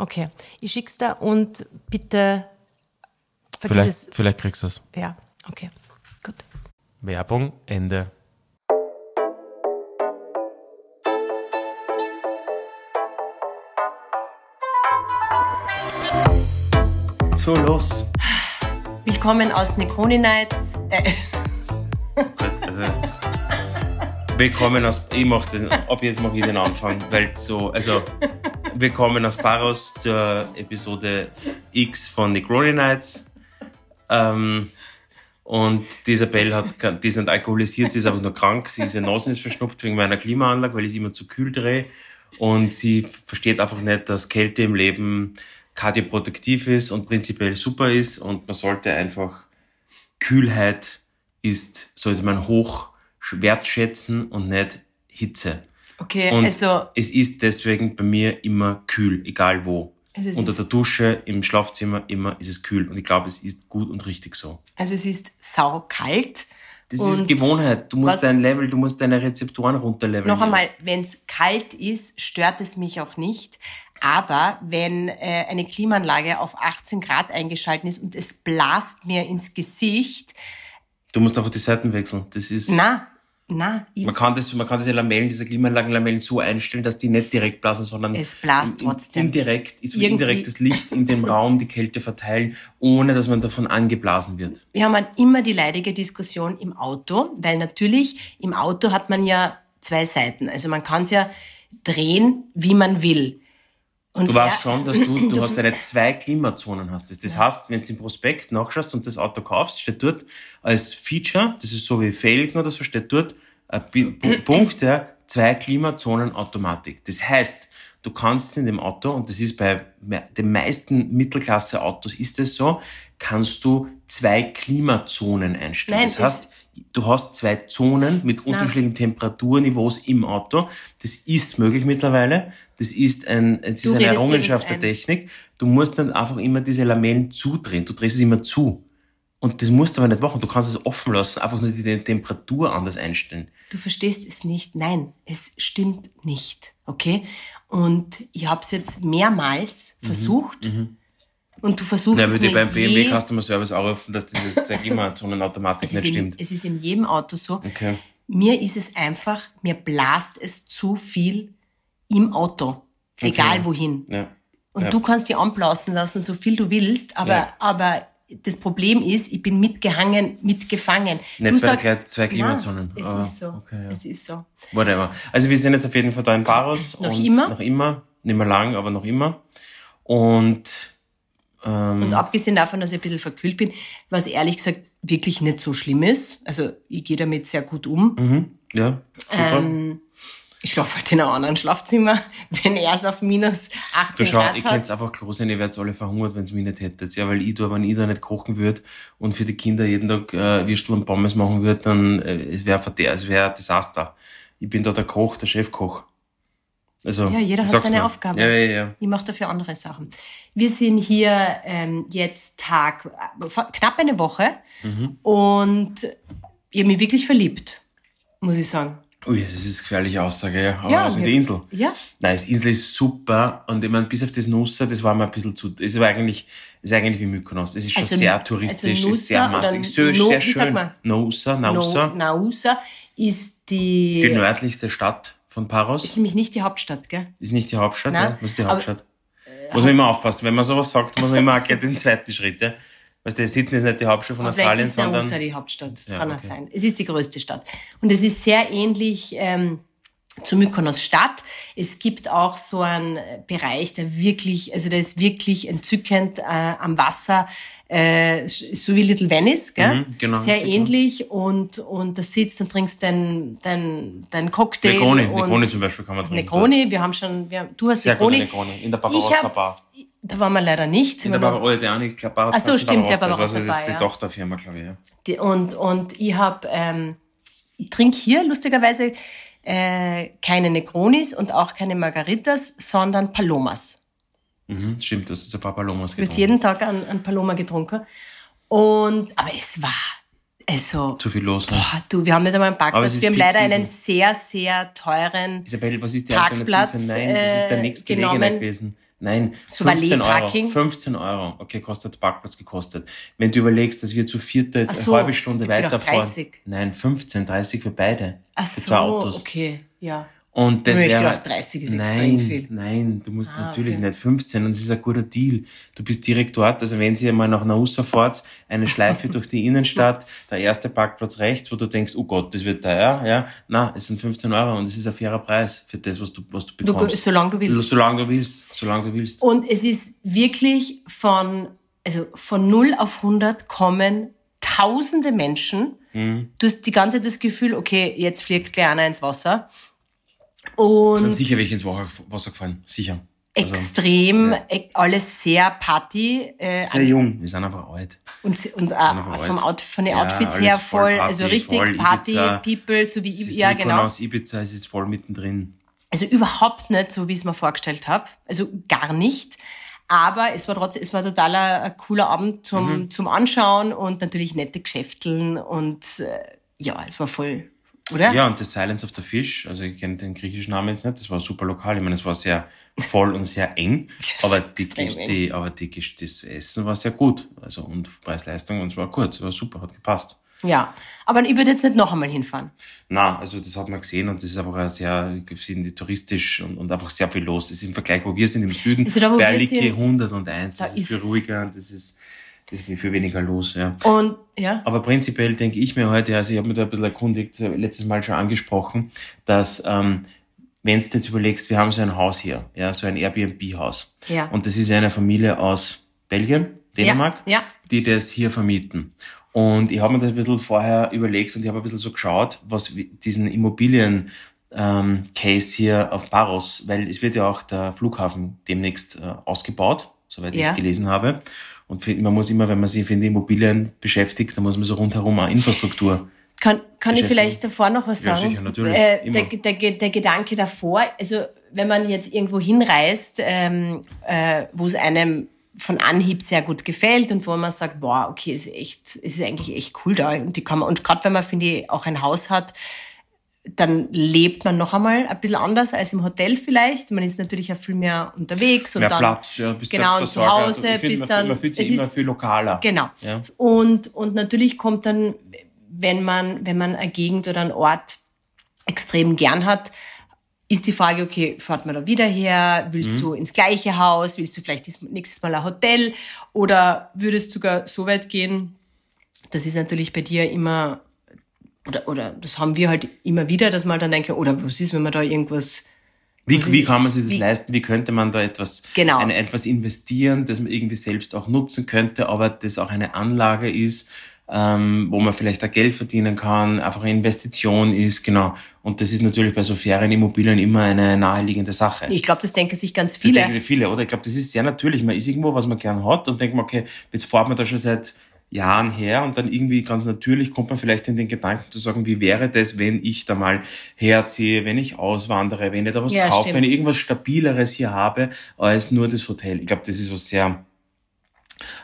Okay, ich schick's da und bitte vergiss Vielleicht, es. vielleicht kriegst du es. Ja, okay, gut. Werbung, Ende. So, los. Willkommen aus Neconi Nights. Äh, willkommen aus, ich mach den, ab jetzt mache ich den Anfang, weil so, also, willkommen aus Paros zur Episode X von Negroni Nights. Ähm, und die Isabel hat, die ist nicht alkoholisiert, sie ist einfach nur krank, sie ist ihr Nase ist verschnupft wegen meiner Klimaanlage, weil ich sie immer zu kühl drehe. Und sie versteht einfach nicht, dass Kälte im Leben kardioprotektiv ist und prinzipiell super ist und man sollte einfach Kühlheit ist, sollte man hoch wertschätzen und nicht Hitze. Okay, Und also es ist deswegen bei mir immer kühl, egal wo. Also Unter der Dusche, im Schlafzimmer, immer ist es kühl. Und ich glaube, es ist gut und richtig so. Also es ist saukalt. Das Und ist Gewohnheit. Du musst dein Level, du musst deine Rezeptoren runterleveln. Noch einmal, wenn es kalt ist, stört es mich auch nicht. Aber wenn äh, eine Klimaanlage auf 18 Grad eingeschalten ist und es blast mir ins Gesicht, Du musst einfach die Seiten wechseln. Das ist. na, na, Man kann, das, man kann diese Lamellen, diese Klimaanlagenlamellen so einstellen, dass die nicht direkt blasen, sondern Es blast trotzdem. indirekt, ist wie Irgendwie- indirektes Licht in dem Raum die Kälte verteilen, ohne dass man davon angeblasen wird. wir haben halt immer die leidige Diskussion im Auto, weil natürlich im Auto hat man ja zwei Seiten. Also man kann es ja drehen, wie man will. Und Du weißt schon, dass du, du hast deine zwei Klimazonen hast. Das, das heißt, wenn du im Prospekt nachschaust und das Auto kaufst, steht dort als Feature, das ist so wie Felgen oder so, steht dort ein Punkt, ja, zwei Klimazonen Automatik. Das heißt, du kannst in dem Auto, und das ist bei den meisten Mittelklasse-Autos ist es so, kannst du zwei Klimazonen einstellen. Nein, das heißt, du hast zwei Zonen mit unterschiedlichen Temperaturniveaus im Auto. Das ist möglich mittlerweile. Das ist ein, Du ist eine Errungenschaft das der. Technik. Du musst dann einfach immer diese Lamellen zudrehen. Du drehst es immer zu. Und das musst du aber nicht machen. Du kannst es offen lassen, einfach nur die die Temperatur anders einstellen. Du verstehst es nicht. Nein, es stimmt nicht. Okay? Und ich habe es jetzt mehrmals versucht. Und du versuchst Ja, es mir beim BMW Customer Service auch rufen, dass diese es nicht in, stimmt. es ist in jedem Auto so. Okay. Mir ist es einfach, mir blast es zu viel im Auto. Egal wohin. Ja. Und Ja. du kannst die anblasen lassen, so viel du willst, aber, Ja. aber das Problem ist, ich bin mitgehangen, mitgefangen. Nicht du bei gleich zwei Klimazonen. Nein, es Ah, ist so. okay, ja. Es ist so. Whatever. Also wir sind jetzt auf jeden Fall da in Paros. Noch immer? Noch immer. Nicht mehr lang, aber noch immer. Und ähm, Und abgesehen davon, dass ich ein bisschen verkühlt bin, was ehrlich gesagt wirklich nicht so schlimm ist. Also ich gehe damit sehr gut um. mhm, ja, super. Ähm, Ich schlafe halt in einem anderen Schlafzimmer, wenn er es auf minus 18 Du schau, Grad ich hat. könnte einfach klar sein, ihr werdet alle verhungert, wenn ihr mich nicht hättet. Ja, weil ich da, wenn ich da nicht kochen würde und für die Kinder jeden Tag äh, Würstel und Pommes machen würde, dann äh, es wäre es wäre ein Desaster. Ich bin da der Koch, der Chefkoch. Also, Ja, jeder hat seine nur. Aufgabe. Ja, ja, ja. Ich mache dafür andere Sachen. Wir sind hier ähm, jetzt Tag, äh, knapp eine Woche Mhm. und ich habe mich wirklich verliebt, muss ich sagen. Ui, das ist eine gefährliche Aussage, ja. Aber Ja, also wir- die Insel. Ja, Nein, das Insel ist super und ich meine, bis auf das Nusser, das war mir ein bisschen zu, es war eigentlich, ist eigentlich wie Mykonos. Es ist schon Also- sehr touristisch, also ist sehr massig, sehr, No- sehr schön. Nausa, Nausa, Nausa ist die, die nördlichste Stadt von Paros. ist nämlich nicht die Hauptstadt, gell? Ist nicht die Hauptstadt, Nein, ja? Was ist die aber- äh, Hauptstadt? muss man immer aufpassen. Wenn man sowas sagt, muss man immer auch gleich den zweiten Schritt, ja? Weißt du, Sydney ist nicht die Hauptstadt von Aber vielleicht Australien, ist Nausa sondern, die Hauptstadt. Das Ja, kann auch okay. sein. Es ist die größte Stadt. Und es ist sehr ähnlich ähm, zu Mykonos Stadt. Es gibt auch so einen Bereich, der wirklich, also der ist wirklich entzückend äh, am Wasser, äh, so wie Little Venice, gell? Mhm, genau, Sehr richtig, ähnlich und und da sitzt und trinkst dein dein dein Cocktail Negroni, Negroni zum Beispiel kann man trinken. Negroni. Wir haben schon, wir haben, du hast Sehr Negroni. Negroni. In der Barbarossa Bar. Da waren wir leider nicht. In der noch- Barbarossa, der glaub, Bar, Ach so, stimmt, der das, Barbarossa also, das ist Bar, die ja. Tochterfirma, glaube ich, ja. Die- Und, und ich habe, ähm, ich trinke hier lustigerweise äh, keine Negronis und auch keine Margaritas, sondern Palomas. Mhm, stimmt, das ist ein paar Palomas Ich getrunken. jeden Tag an, an Paloma getrunken. Und, aber es war, also, Zu viel los. Ne? boah, du, wir haben nicht einmal einen Parkplatz. Wir haben leider einen sehr, sehr teuren, Isabel, was ist die Parkplatz, Alternative? Nein, das ist der äh, nächstgelegene genommen. gewesen. Nein, So 15 Euro. Valet-Parking. 15 Euro. Okay, kostet Parkplatz gekostet. Wenn du überlegst, dass wir zu vierter jetzt Ach eine so, halbe Stunde weiterfahren. 30. Nein, 15, 30 für beide. ach für so, zwei Autos. okay, ja. Und das Ich wäre. gedacht, 30 ist nein, extrem viel. Nein, du musst Ah, natürlich okay. nicht 15 und es ist ein guter Deal. Du bist direkt dort. Also wenn Sie einmal nach Nausa fahrt, eine Schleife durch die Innenstadt, der erste Parkplatz rechts, wo du denkst, oh Gott, das wird teuer, ja. Na, es sind 15 Euro und es ist ein fairer Preis für das, was du, was du Du, bekommst. solange du willst. Solange du willst, solange du willst. Und es ist wirklich von, also von 0 auf 100 kommen tausende Menschen. Mhm. Du hast die ganze Zeit das Gefühl, okay, jetzt fliegt gleich einer ins Wasser. Sind Und sicher welche ins Wasser gefallen. Sicher. Also, extrem, ja. e- alles sehr Party. Äh, sehr jung. Wir sind einfach alt. und und äh, vom. Out, von den Ja, Outfits alles her voll voll, Party, also richtig voll Party, Ibiza. People, so wie, ist ja genau. Mykonos, Ibiza, es ist voll mittendrin. Also überhaupt nicht so, wie ich es mir vorgestellt habe. Also gar nicht. Aber es war trotzdem, es war total ein, ein cooler Abend zum, Mhm. zum Anschauen und natürlich nette Geschäfteln und äh, ja, es war voll, oder? Ja, und das Silence of the Fish, also ich kenne den griechischen Namen jetzt nicht, das war super lokal. Ich meine, es war sehr voll und sehr eng, aber, die, die, die, aber die, das Essen war sehr gut. Also und Preis-Leistung und es war gut, es war super, hat gepasst. Ja. Aber ich würde jetzt nicht noch einmal hinfahren. Na, also das hat man gesehen und das ist einfach ein sehr, sind die touristisch und, und einfach sehr viel los. Das ist im Vergleich, wo wir sind im Süden, Also da, sind, 101, da das ist viel ist- ruhiger und das ist, ist viel, viel weniger los, ja. Und ja, Aber prinzipiell denke ich mir heute, also ich habe mich da ein bisschen erkundigt, letztes Mal schon angesprochen, dass ähm, wenn du jetzt überlegst, wir haben so ein Haus hier, ja, so ein Airbnb-Haus. Ja. Und das ist eine Familie aus Belgien, Dänemark, Ja, ja. die das hier vermieten. Und ich habe mir das ein bisschen vorher überlegt und ich habe ein bisschen so geschaut, was diesen Immobilien ähm, Case hier auf Paros, weil es wird ja auch der Flughafen demnächst äh, ausgebaut, soweit Ja. ich gelesen habe. Und für, man muss immer, wenn man sich in die Immobilien beschäftigt, dann muss man so rundherum auch Infrastruktur. Kann, kann ich vielleicht davor noch was Ja, sagen? sicher, natürlich. Äh, der, der, der Gedanke davor, also wenn man jetzt irgendwo hinreist, ähm, äh, wo es einem von Anhieb sehr gut gefällt und wo man sagt, boah, okay, ist echt, ist eigentlich echt cool da und die kann man und gerade wenn man finde ich auch ein Haus hat, dann lebt man noch einmal ein bisschen anders als im Hotel vielleicht. Man ist natürlich auch viel mehr unterwegs und Mehr dann Platz, ja, bist genau zu Selbstversorger. Hause Also bis man, dann Man fühlt sich es immer ist- viel lokaler. Genau. Ja. Und, und natürlich kommt dann, wenn man, wenn man eine Gegend oder einen Ort extrem gern hat, ist die Frage, okay, fährt man da wieder her? Willst Mhm. du ins gleiche Haus? Willst du vielleicht nächstes Mal ein Hotel? Oder würdest sogar so weit gehen? Das ist natürlich bei dir immer, oder, oder das haben wir halt immer wieder, dass man dann denke, oder was ist, wenn man da irgendwas Wie, wie kann man sich das wie- leisten? Wie könnte man da etwas, Genau. eine, etwas investieren, das man irgendwie selbst auch nutzen könnte, aber das auch eine Anlage ist, ähm, wo man vielleicht auch Geld verdienen kann, einfach eine Investition ist, genau. Und das ist natürlich bei so Ferienimmobilien immer eine naheliegende Sache. Ich glaube, das denken sich ganz viele. Das denken sich viele, oder? Ich glaube, das ist sehr natürlich. Man ist irgendwo, was man gern hat und denkt man, okay, jetzt fährt man da schon seit Jahren her und dann irgendwie ganz natürlich kommt man vielleicht in den Gedanken zu sagen, wie wäre das, wenn ich da mal herziehe, wenn ich auswandere, wenn ich da was ja, kaufe, stimmt. wenn ich irgendwas Stabileres hier habe als nur das Hotel. Ich glaube, das ist was sehr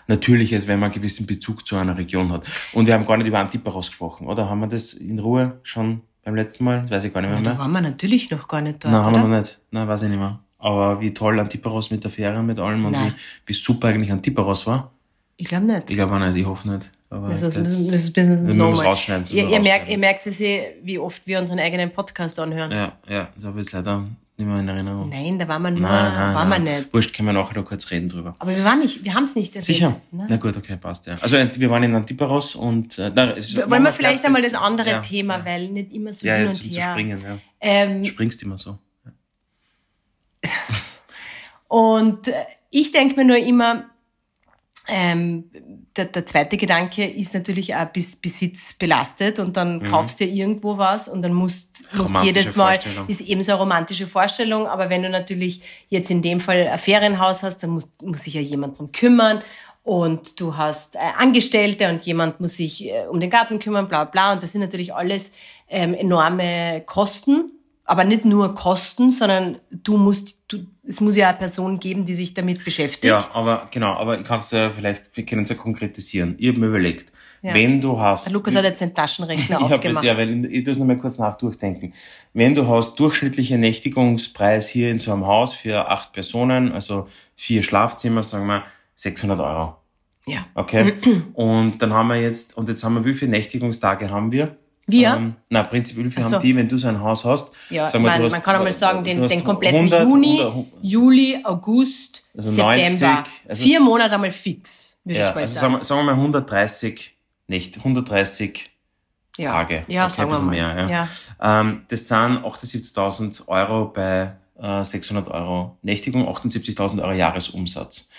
Natürliches, wenn man einen gewissen Bezug zu einer Region hat. Und wir haben gar nicht über Antiparos gesprochen, oder? Haben wir das in Ruhe schon beim letzten Mal? Das weiß ich gar nicht mehr. Da waren wir natürlich noch gar nicht dort, Nein, haben wir noch nicht. Nein, weiß ich nicht mehr. Aber wie toll Antiparos mit der Fähre, mit allem und wie, wie super eigentlich Antiparos war. Ich glaube nicht. Ich glaube auch nicht, ich hoffe nicht. Aber das ist, das ist ein rausschneiden. Ihr, ihr, merkt, ihr merkt es eh, wie oft wir unseren eigenen Podcast anhören. Ja, ja, das habe ich leider nicht mehr in Erinnerung. Nein, da war man nur, nein, nicht. Wurscht, können wir nachher noch kurz reden drüber. Aber wir waren nicht, wir haben es nicht erwähnt. Sicher? Ne? Na gut, okay, passt, ja. Also wir waren in Antiparos und... Äh, na, Wollen wir vielleicht einmal das andere ja, Thema, ja. weil nicht immer so ja, hin und her. Ja, springen, ja. Ähm, Springst immer so. und äh, ich denke mir nur immer, ähm, der, der zweite Gedanke ist natürlich auch bis Besitz belastet und dann mhm. kaufst du irgendwo was und dann musst, musst jedes Mal, ist eben so eine romantische Vorstellung, aber wenn du natürlich jetzt in dem Fall ein Ferienhaus hast, dann muss, muss sich ja jemand drum kümmern und du hast äh, Angestellte und jemand muss sich äh, um den Garten kümmern, bla bla und das sind natürlich alles ähm, enorme Kosten aber nicht nur Kosten, sondern du musst, du, es muss ja eine Person geben, die sich damit beschäftigt. Ja, aber genau, aber ich kann es ja vielleicht, wir können es ja konkretisieren. Ich habe mir überlegt, ja. wenn du hast. Der Lukas hat jetzt den Taschenrechner ich aufgemacht. Jetzt, ja, weil ich, es nochmal kurz nachdurchdenken. Wenn du hast durchschnittliche Nächtigungspreis hier in so einem Haus für acht Personen, also vier Schlafzimmer, sagen wir 600 Euro. Ja. Okay. und dann haben wir jetzt, und jetzt haben wir, wie viele Nächtigungstage haben wir? Wir? Ähm, na, prinzipiell so. haben die, wenn du so ein Haus hast. Ja, sagen wir, man, hast, man kann einmal sagen, den, den kompletten 100, Juni, 100, Juli, August, also September. 90, also Vier Monate einmal fix, würde ja, ich mal also sagen. Sagen wir mal 130, nicht, 130 ja. Tage. Ja, okay, sagen wir mal. Mehr, ja. ja. Ähm, das sind 78.000 Euro bei äh, 600 Euro Nächtigung, 78.000 Euro Jahresumsatz.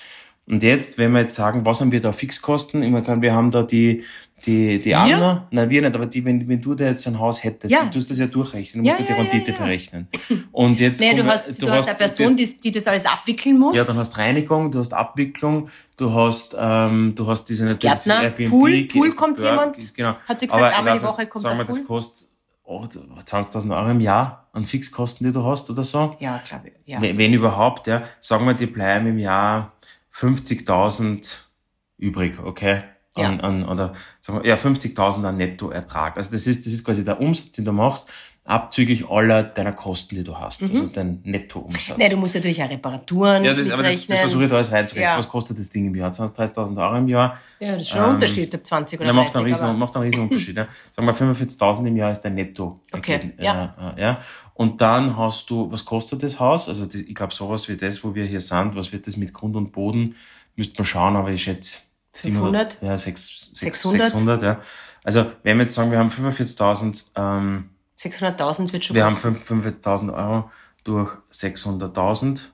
Und jetzt, wenn wir jetzt sagen, was haben wir da Fixkosten? Ich meine, wir haben da die, die, die Anna, nein, wir nicht, aber die, wenn, wenn du da jetzt ein Haus hättest, ja. du tust das ja durchrechnen, du musst ja, ja die Rendite berechnen. Und jetzt. Nee, du hast, du, du hast eine Person, die, die das alles abwickeln muss. Ja, dann hast Reinigung, du hast Abwicklung, du hast, ähm, du hast diese natürlich Gärtner, Airbnb, Pool, Pool kommt Berg, jemand, genau. hat sie gesagt, aber einmal die Woche kommt sagen wir, das kostet 20.000 Euro im Jahr an Fixkosten, die du hast oder so. Ja, glaube ich. Ja. Wenn, wenn überhaupt, ja. Sagen wir, die bleiben im Jahr 50.000 übrig, okay? Ja. an, an oder sagen wir, ja, 50.000 an Nettoertrag. Also das ist, das ist quasi der Umsatz, den du machst, abzüglich aller deiner Kosten, die du hast. Mhm. Also dein Nettoumsatz. Nee, du musst natürlich auch Reparaturen Ja, das, aber das, das versuche ich da alles reinzurechnen. Ja. Was kostet das Ding im Jahr? 20.000, 30.000 Euro im Jahr? Ja, das ist schon ein ähm, Unterschied, ob 20 oder na, macht 30. Einen riesen, macht einen riesen Unterschied. ja. Sagen wir 45.000 im Jahr ist dein Netto. Okay, äh, ja. Äh, ja. Und dann hast du, was kostet das Haus? Also das, ich glaube, sowas wie das, wo wir hier sind, was wird das mit Grund und Boden? Müsste man schauen, aber ich schätze 500? Ja, 6, 600? 600, ja. Also, wenn wir jetzt sagen, wir haben 45.000, ähm, 600.000 wird schon Wir haben 45.000 Euro durch 600.000,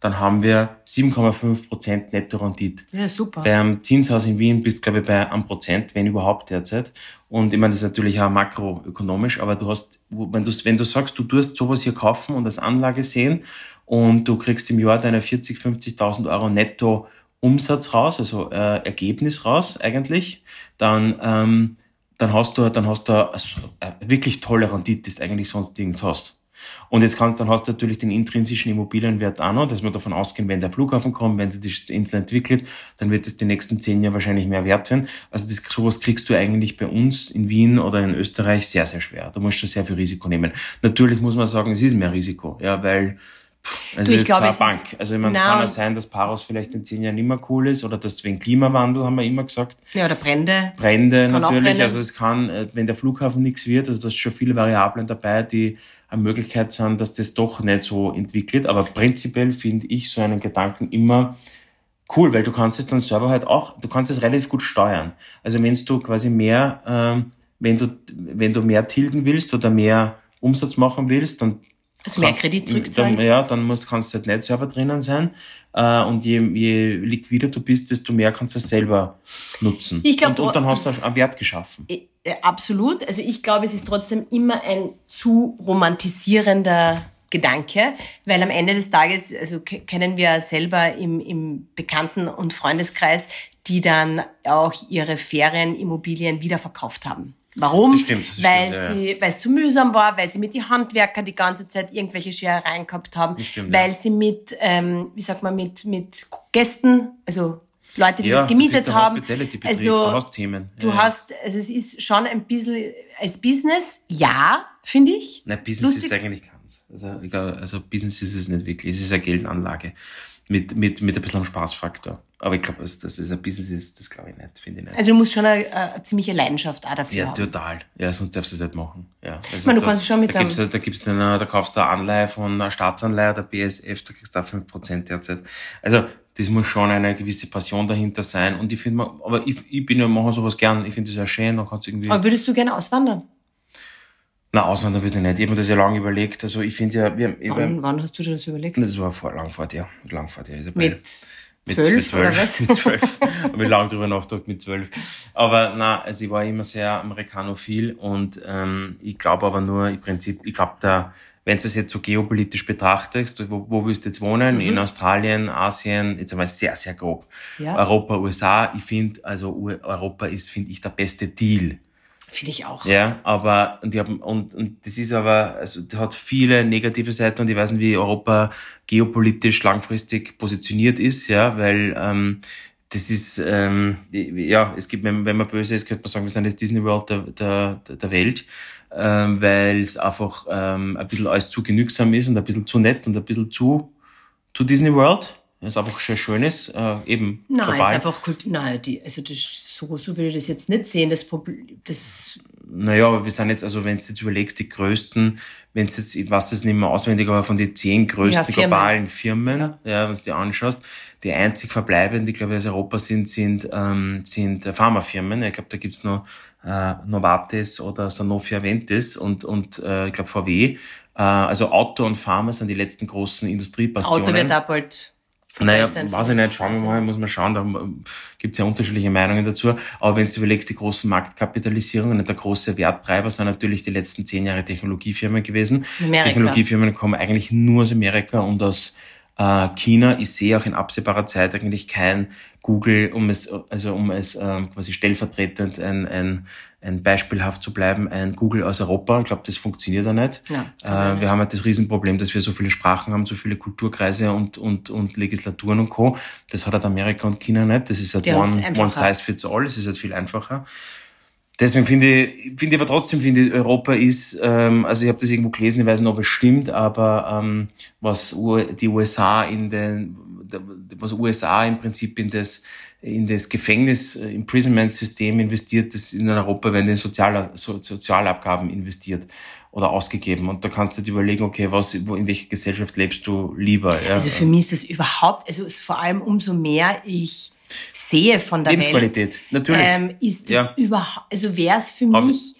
dann haben wir 7,5 Prozent Netto-Rendite. Ja, super. Beim Zinshaus in Wien bist du, glaube ich, bei einem Prozent, wenn überhaupt derzeit. Und ich meine, das ist natürlich auch makroökonomisch, aber du hast, wenn du, wenn du sagst, du tust sowas hier kaufen und als Anlage sehen und du kriegst im Jahr deine 40, 50.000 Euro netto Umsatz raus, also äh, Ergebnis raus eigentlich, dann, ähm, dann hast du, dann hast du eine wirklich tolle Rendite, die du eigentlich sonst nirgends hast. Und jetzt kannst, dann hast du natürlich den intrinsischen Immobilienwert auch noch, dass wir davon ausgehen, wenn der Flughafen kommt, wenn sich die Insel entwickelt, dann wird es die nächsten zehn Jahre wahrscheinlich mehr wert werden. Also das, sowas kriegst du eigentlich bei uns in Wien oder in Österreich sehr, sehr schwer. Da musst du sehr viel Risiko nehmen. Natürlich muss man sagen, es ist mehr Risiko, ja, weil also du, ich glaube, es Bank. Also ich meine, es kann ja sein, dass Paros vielleicht in zehn Jahren mehr cool ist oder dass wegen Klimawandel, haben wir immer gesagt. Ja, oder Brände. Brände natürlich. Also es kann, äh, wenn der Flughafen nichts wird, also da ist schon viele Variablen dabei, die eine Möglichkeit sind, dass das doch nicht so entwickelt. Aber prinzipiell finde ich so einen Gedanken immer cool, weil du kannst es dann selber halt auch, du kannst es relativ gut steuern. Also wenn du quasi mehr, ähm, wenn du, wenn du mehr tilgen willst oder mehr Umsatz machen willst, dann Also mehr kannst- Kredit zurückzahlen? Dann, ja, dann musst, kannst du halt nicht selber drinnen sein. Äh, und je, je liquider du bist, desto mehr kannst du es selber nutzen. Ich glaub, und, und dann hast du einen Wert geschaffen. Äh, Absolut. Also ich glaube, es ist trotzdem immer ein zu romantisierender Gedanke, weil am Ende des Tages, also ke- kennen wir selber im, im Bekannten- und Freundeskreis, die dann auch ihre Ferienimmobilien wieder verkauft haben. Warum? Das stimmt, das weil stimmt, ja, sie, weil es zu mühsam war, weil sie mit die Handwerker die ganze Zeit irgendwelche Scherereien gehabt haben, stimmt, weil ja. sie mit, ähm, wie sagt man, mit mit Gästen, also Leute, die Ja, das du gemietet ein haben. Also du hast Themen. Du Ja, ja. hast, also es ist schon ein bisschen als Business, ja, finde ich. Nein, Business Lustig. ist eigentlich keins. Also, also Business ist es nicht wirklich. Es ist eine Geldanlage mit, mit, mit ein bisschen Spaßfaktor. Aber ich glaube, dass, es ein Business ist, das glaube ich nicht, finde ich nicht. Also du musst schon eine, eine ziemliche Leidenschaft auch dafür ja, haben. total. Ja, sonst darfst du es nicht machen. Ja. Also meine, du kannst schon mit da, gibt's, da gibt's dann, äh, da kaufst du eine Anleihe von einer Staatsanleihe, der BSF, da kriegst du auch 5% derzeit. Also, das muss schon eine gewisse Passion dahinter sein. Und ich finde, aber ich, ich bin ja, mache sowas gern. Ich finde das ja schön, dann kannst du irgendwie. Aber würdest du gerne auswandern? Na, auswandern würde ich nicht. Ich habe mir das ja lange überlegt. Also, ich finde ja, wir, ich, Wann, wann hast du dir das überlegt? das war vor, lang vor dir. Lang vor dir, Isabel. Mit zwölf oder was? Mit zwölf. Habe ich lange drüber nachgedacht mit zwölf. Aber na, also ich war immer sehr amerikanophil und ähm, ich glaube aber nur im Prinzip, ich glaube da, wenn du es jetzt so geopolitisch betrachtest, wo, wo willst du jetzt wohnen? Mhm. In Australien, Asien, jetzt einmal sehr, sehr grob. Ja. Europa, USA, ich finde, also Europa ist, finde ich, der beste Deal. Finde ich auch. Ja, aber und, die haben, und, und das ist aber, also das hat viele negative Seiten und ich weiß nicht, wie Europa geopolitisch langfristig positioniert ist, ja, weil ähm, das ist, ähm, ja, es gibt, wenn, wenn man böse ist, könnte man sagen, wir sind das Disney World der, der, der Welt, ähm, weil es einfach ähm, ein bisschen alles zu genügsam ist und ein bisschen zu nett und ein bisschen zu, zu Disney World. Es einfach schön ist, äh, eben Nein, global. ist einfach Kultur. Nein, die, also das, so, so würde ich das jetzt nicht sehen. Das Problem, das, Naja, aber wir sind jetzt, also wenn du jetzt überlegst, die größten, wenn es jetzt, ich weiß das nicht mehr auswendig, aber von den zehn größten Ja, Firmen. globalen Firmen, ja. wenn du die anschaust, die einzig verbleibenden, die glaube ich aus Europa sind, sind, ähm, sind äh, Pharmafirmen. Ich glaube, da gibt's noch äh, Novartis oder Sanofi Aventis und, und äh, ich glaube VW. Äh, also Auto und Pharma sind die letzten großen Industriebastionen. Auto wird auch bald Naja, weiß ich nicht, schauen wir mal, muss man schauen, da gibt es ja unterschiedliche Meinungen dazu. Aber wenn du überlegst, die großen Marktkapitalisierungen und der große Werttreiber sind natürlich die letzten zehn Jahre Technologiefirmen gewesen. Amerika. Technologiefirmen kommen eigentlich nur aus Amerika und aus äh, China. Ich sehe auch in absehbarer Zeit eigentlich kein Google, um es, also um es ähm, quasi stellvertretend ein, ein, ein beispielhaft zu bleiben, ein Google aus Europa. Ich glaube, das funktioniert ja nicht. Ja, äh, wir haben halt das Riesenproblem, dass wir so viele Sprachen haben, so viele Kulturkreise und, und, und Legislaturen und Co. Das hat halt Amerika und China nicht. Das ist halt Die one, one size fits all. Es ist halt viel einfacher. Deswegen finde ich, finde ich aber trotzdem, finde ich, Europa ist, ähm, also ich habe das irgendwo gelesen, ich weiß nicht, ob es stimmt, aber ähm, was die USA in den, was USA im Prinzip in das in das Gefängnis äh, Imprisonment System investiert, das in Europa werden in Sozial, so, Sozialabgaben investiert oder ausgegeben und da kannst du dir überlegen, okay, was wo in welcher Gesellschaft lebst du lieber? Ja? Also für mich ist das überhaupt, also vor allem umso mehr ich sehe von der Lebensqualität, Welt, natürlich. Ähm, ist das Ja. überhaupt, also wäre es für Aber- mich,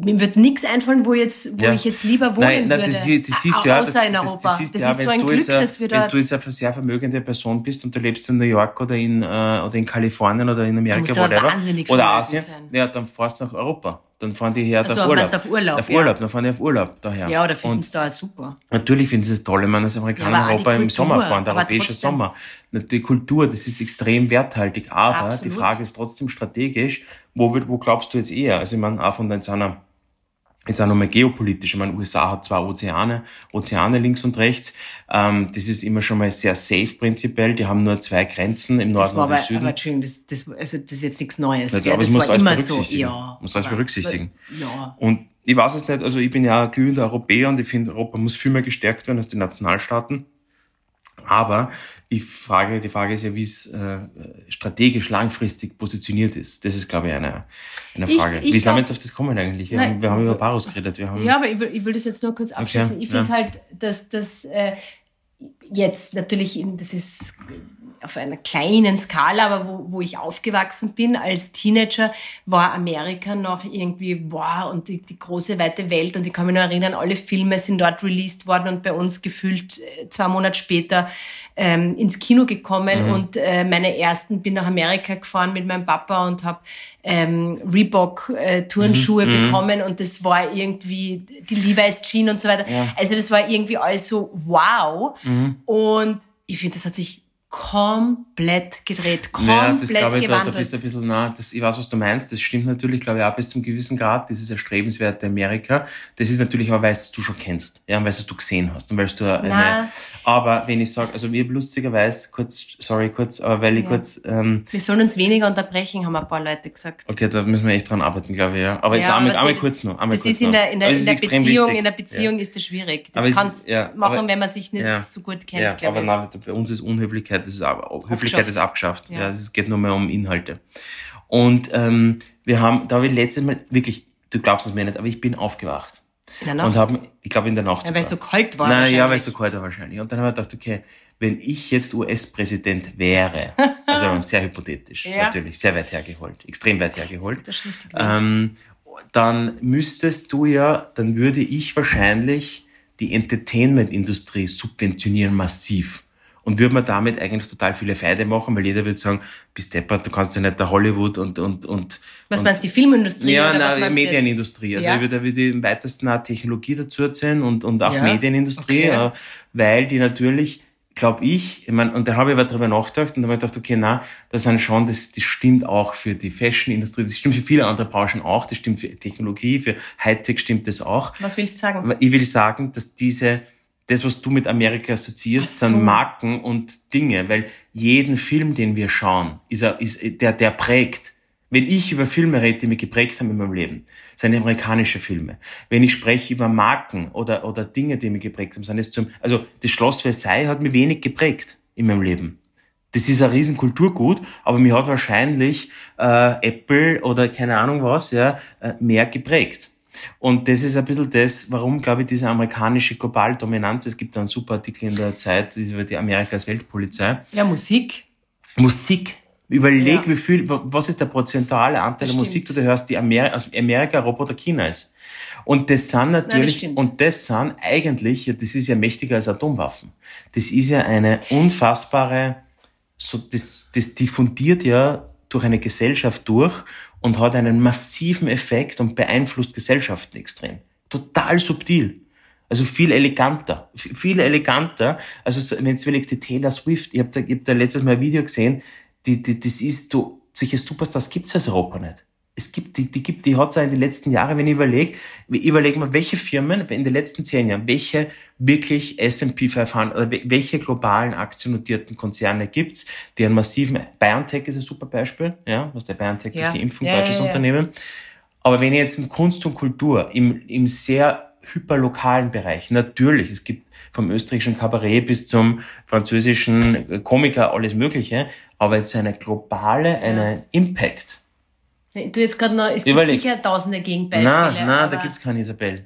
mir wird nichts einfallen, wo jetzt, wo Ja. ich jetzt lieber wohnen Nein, nein, würde. das, das siehst du ja. Außer das, in das, Europa. Das, du das ja, ist so wenn ein Glück, jetzt, äh, dass wir Wenn dort. du jetzt eine sehr vermögende Person bist und du lebst in New York oder in, äh, oder in Kalifornien oder in Amerika, whatever, oder Asien, ja, dann fahrst du nach Europa. Dann fahren die her Ach so, auf Urlaub. auf Urlaub, Auf ja. Urlaub, dann fahren die auf Urlaub daher. ja, oder finden es da super. Natürlich finden sie es toll, ich meine, als Ja, Amerikaner die Europa im Kultur, Sommer fahren, der europäische trotzdem. Sommer. Die Kultur, das ist extrem werthaltig, aber die Absolut. Frage ist trotzdem strategisch, wo, wo glaubst du jetzt eher? Also ich meine, auch von jetzt Jetzt auch nochmal geopolitisch. Ich meine, USA hat zwei Ozeane, Ozeane links und rechts. Ähm, das ist immer schon mal sehr safe prinzipiell. Die haben nur zwei Grenzen im Norden und aber, im Süden. aber Entschuldigung, das, das, also das ist jetzt nichts Neues. Ja, gell? aber das war immer so. berücksichtigen. Ja, Musst alles aber- berücksichtigen. Ja. Und ich weiß es nicht, also ich bin ja glühender Europäer und ich finde, Europa muss viel mehr gestärkt werden als die Nationalstaaten. Aber ich frage, die Frage ist ja, wie es äh, strategisch langfristig positioniert ist. Das ist, glaube ich, eine, eine Ich- Frage. ich wie sind wir jetzt auf das kommen eigentlich? Wir, Nein, haben, wir haben über Barus geredet. Wir haben, Ja, aber ich will, ich will das jetzt nur kurz abschließen. Okay, ich finde ja. halt, dass das äh, jetzt natürlich, das ist auf einer kleinen Skala, aber wo, wo ich aufgewachsen bin als Teenager, war Amerika noch irgendwie, wow, und die, die große weite Welt. Und ich kann mich nur erinnern, alle Filme sind dort released worden und bei uns gefühlt äh, zwei Monate später ähm, ins Kino gekommen. Mhm. Und äh, meine ersten bin nach Amerika gefahren mit meinem Papa und habe ähm, Reebok äh, Turnschuhe mhm. bekommen und das war irgendwie die Levi's Jean und so weiter. Ja. Also das war irgendwie alles so wow. Mhm. Und ich finde, das hat sich komplett gedreht, komplett ja, das glaube ich, gewandelt. Da, da bist du ein bisschen nah. Das, ich weiß, was du meinst. Das stimmt natürlich, glaube ich, auch bis zum gewissen Grad. Dieses erstrebenswerte Amerika. Das ist natürlich auch, weil es du schon kennst. Ja, weil es du gesehen hast. Und weil du eine, Na. aber wenn ich sage, also wir lustigerweise, kurz, sorry, kurz, aber weil ich ja. kurz, ähm, Wir sollen uns weniger unterbrechen, haben ein paar Leute gesagt. Okay, da müssen wir echt dran arbeiten, glaube ich, ja. Aber jetzt ja, einmal, einmal kurz noch. Einmal das ist in der, in der, in der Beziehung, in der Beziehung ja. ist das schwierig. Das aber kannst du machen, aber, wenn man sich nicht so gut kennt, ja, aber nein, bei uns ist Unhöflichkeit, das ist Höflichkeit ist abgeschafft. Ja. ja, es geht nur mehr um Inhalte. Und ähm, wir haben, da habe ich letztes Mal wirklich, du glaubst es mir nicht, aber ich bin aufgewacht. In der Nacht? Und haben, ich glaube in der Nacht. Ja, weil es so kalt war. Nein, ja, weil es so kalt war wahrscheinlich. Und dann habe ich gedacht, okay, wenn ich jetzt US-Präsident wäre, also sehr hypothetisch, ja. natürlich, sehr weit hergeholt, extrem weit hergeholt, ähm, dann müsstest du ja, dann würde ich wahrscheinlich die Entertainment-Industrie subventionieren massiv und würde man damit eigentlich total viele Feinde machen, weil jeder würde sagen, bist deppert, du kannst ja nicht der Hollywood und und und Was und, meinst du, die Filmindustrie? Ja, oder nein, Medienindustrie. Also ja? ich würde, würde im weitesten auch Technologie dazu erzählen und und auch ja? Medienindustrie, okay. weil die natürlich glaube ich, ich meine, und da habe ich aber drüber nachgedacht und da habe ich gedacht, okay, na, das sind schon, das, das stimmt auch für die Fashion-Industrie, das stimmt für viele andere Branchen auch, das stimmt für Technologie, für Hightech stimmt das auch. Was willst du sagen? Ich will sagen, dass diese, das, was du mit Amerika assoziierst, so. sind Marken und Dinge, weil jeden Film, den wir schauen, ist, er, ist der, der prägt. Wenn ich über Filme rede, die mich geprägt haben in meinem Leben, sind amerikanische Filme. Wenn ich spreche über Marken oder, oder Dinge, die mich geprägt haben, sind es zum, also das Schloss Versailles hat mich wenig geprägt in meinem Leben. Das ist ein riesen Kulturgut, aber mir hat wahrscheinlich äh, Apple oder keine Ahnung was ja äh, mehr geprägt. Und das ist ein bisschen das, warum, glaube ich, diese amerikanische Globaldominanz, es gibt da einen super Artikel in der Zeit über die Amerika als Weltpolizei. Ja, Musik. Musik. Überleg, ja. wie viel, was ist der prozentuale Anteil der Musik, die du hörst, die Amer aus Amerika, Europa oder China ist. Und das sind natürlich, Nein, das und das sind eigentlich, das ist ja mächtiger als Atomwaffen. Das ist ja eine unfassbare, so, das, das diffundiert ja durch eine Gesellschaft durch und hat einen massiven Effekt und beeinflusst Gesellschaften extrem. Total subtil. Also viel eleganter. Viel eleganter. Also wenn du überlegst, die Taylor Swift, ich habe da, hab da letztes Mal ein Video gesehen, die, die, das ist so, solche Superstars gibt's als Europa nicht es gibt, die, die gibt, die hat es in den letzten Jahren, wenn ich überlege, überleg mal, welche Firmen in den letzten zehn Jahren, welche wirklich S&P 500 oder welche globalen aktiennotierten Konzerne gibt's, die einen massiven, BioNTech ist ein super Beispiel, ja, was der BioNTech ja. die Impfung, ja, deutsches ja, ja. Unternehmen. Aber wenn ich jetzt in Kunst und Kultur, im, im sehr hyperlokalen Bereich, natürlich, es gibt vom österreichischen Kabarett bis zum französischen Komiker alles Mögliche, aber jetzt so eine globale, eine Impact, Du jetzt gerade noch, es gibt Überleg. sicher tausende Gegenbeispiele. Nein, nein, da gibt's keine Isabel.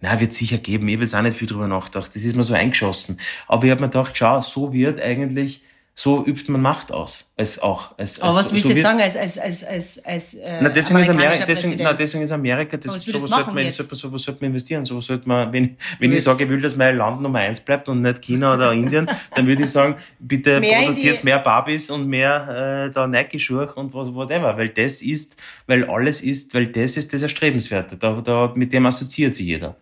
Na, wird sicher geben. Ich habe jetzt auch nicht viel drüber nachgedacht. Das ist mir so eingeschossen. Aber ich habe mir gedacht, schau, so wird eigentlich so übt man Macht aus. Als auch, als, Aber als, was willst so du jetzt sagen, als, als, als, als, als äh, na, deswegen ist Amerika, deswegen, na, deswegen ist Amerika, das, sowas sollte man, so, sowas sollte man investieren, sowas sollte man, wenn, wenn ich sage, ich will, dass mein Land Nummer eins bleibt und nicht China oder Indien, dann würde ich sagen, bitte produziert mehr Barbies und mehr, äh, da Nike-Schuhe und was, whatever, weil das ist, weil alles ist, weil das ist das Erstrebenswerte, da, da, mit dem assoziiert sich jeder.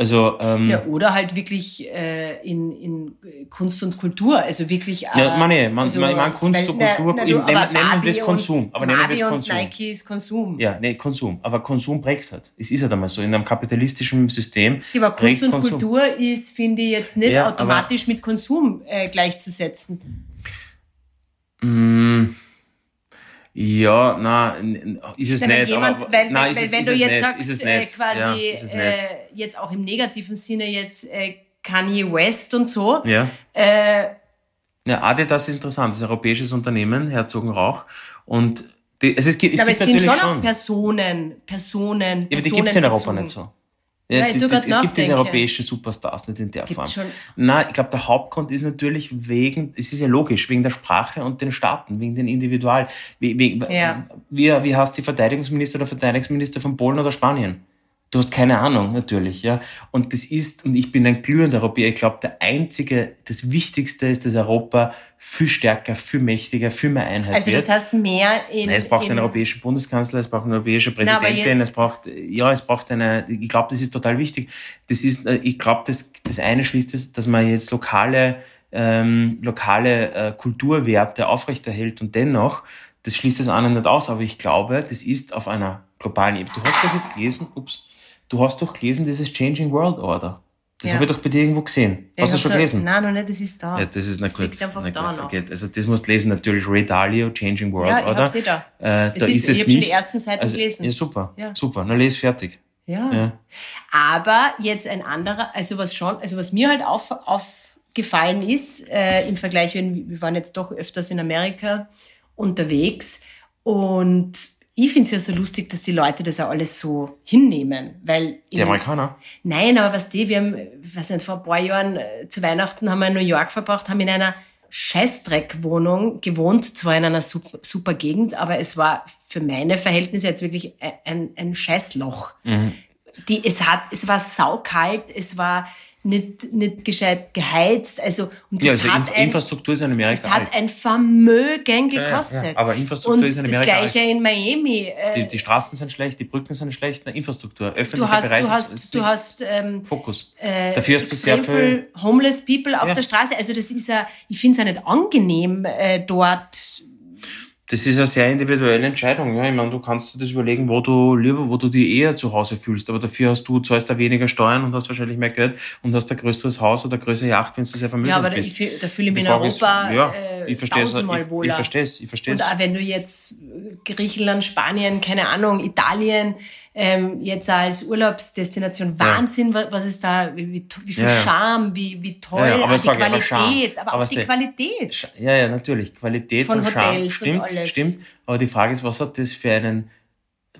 Also, ähm, ja, oder halt wirklich äh, in, in Kunst und Kultur, also wirklich. Äh, ja, meine, man, also, man, man Kunst und Kultur, na, na, nennen wir es Konsum. Aber nennen wir es Konsum. Nike ist Konsum. Ja, nee, Konsum. Aber Konsum prägt halt. Es ist halt einmal so. In einem kapitalistischen System. Ja, aber Kunst und Konsum. Kultur ist, finde ich, jetzt nicht ja, automatisch mit Konsum äh, gleichzusetzen. Mh, ja, na, ist es nicht. Jemand, aber, weil, nein, weil, wenn du jetzt nicht, sagst, äh, quasi ja, äh, jetzt auch im negativen Sinne jetzt äh, Kanye West und so. Ja. Äh, ja, Adidas ist interessant, das ist ein europäisches Unternehmen, Herzogenrauch. Und die, also es gibt, es aber gibt es sind schon auch Personen, Personen, ja, aber die gibt es in Europa nicht so. Ja, Nein, das, das, es gibt diese europäischen Superstars nicht in der Gibt's Form. schon? Nein, ich glaube, der Hauptgrund ist natürlich wegen, es ist ja logisch, wegen der Sprache und den Staaten, wegen den Individual. Wie, wie, Ja. wie, wie heißt die Verteidigungsminister oder Verteidigungsminister von Polen oder Spanien? Du hast keine Ahnung, natürlich, ja. Und das ist, und ich bin ein glühender Europäer, ich glaube, der einzige, das Wichtigste ist, dass Europa viel stärker, viel mächtiger, viel mehr Einheit Also wird. das heißt mehr in. Nein, es braucht in, einen europäischen Bundeskanzler, es braucht eine europäische Präsidentin, je- es braucht, ja, es braucht eine, ich glaube, das ist total wichtig. Das ist, äh, ich glaube, das, das eine schließt es, dass man jetzt lokale, ähm, lokale äh, Kulturwerte aufrechterhält und dennoch, das schließt das andere nicht aus, aber ich glaube, das ist auf einer globalen Ebene. Du hast doch jetzt gelesen, ups, du hast doch gelesen, dieses Changing World Order. Das Ja. habe ich doch bei dir irgendwo gesehen. Ja, hast du schon hab's gelesen? Nein, noch nicht, das ist da. Ja, das ist na Das gut. liegt einfach na da gut, noch. okay. Also das musst du lesen natürlich Ray Dalio, Changing World Ja, ich Order. hab's eh da. Äh, Es da ist- ist, es ich hab schon die nicht, ersten Seiten also, gelesen. Ja, super, Ja. super. Na, les fertig. Ja. Ja. Aber jetzt ein anderer, also was schon, also was mir halt auf, aufgefallen ist, äh, im Vergleich, wenn wir waren jetzt doch öfters in Amerika unterwegs und ich finde es ja so lustig, dass die Leute das auch alles so hinnehmen, weil Die Amerikaner? Nein, aber was die, wir haben, weiß nicht, vor ein paar Jahren äh, zu Weihnachten haben wir in New York verbracht, haben in einer Scheißdreckwohnung gewohnt, zwar in einer super, super Gegend, aber es war für meine Verhältnisse jetzt wirklich ein, ein, ein Scheißloch. Mhm. Die, es hat, es war saukalt, es war nicht, nicht gescheit geheizt, also, und Ja, das also hat Inf ein, Infrastruktur ist in Amerika es hat ein Vermögen Ja, ja, gekostet. ja. Aber Infrastruktur und ist in das Amerika Gleiche in Miami. Äh, Die, die Straßen sind schlecht, die Brücken sind schlecht, na, Infrastruktur, öffentlicher du hast, Bereich du hast, ist du hast, ähm, Fokus. äh, Dafür hast du sehr viel- viel Homeless People auf Ja. der Straße. Also das ist ja, ich finde es ja nicht angenehm, äh, dort. Das ist eine sehr individuelle Entscheidung. Ja. Ich meine, du kannst dir das überlegen, wo du lieber, wo du dich eher zu Hause fühlst. Aber dafür hast du, zahlst da weniger Steuern und hast wahrscheinlich mehr Geld und hast ein größeres Haus oder eine größere Yacht, wenn du sehr vermögend Ja, aber da, bist. ich, fühl- da fühle ich mich in Frage ist- Europa ja, äh, ich verstehe es, tausendmal ich, wohler. verstehe es, ich verstehe Und es. auch wenn du jetzt Griechenland, Spanien, keine Ahnung, Italien, ähm, jetzt als Urlaubsdestination, Wahnsinn, wa- was ist da, wie, wie, viel Ja, ja. Charme, wie, wie toll, Ja, ja, aber auch die Qualität, Charme. aber, Aber auch die Qualität. Ja, ja, natürlich. Qualität Von und Charme. Hotels und Stimmt, alles. stimmt. Aber die Frage ist, was hat das für einen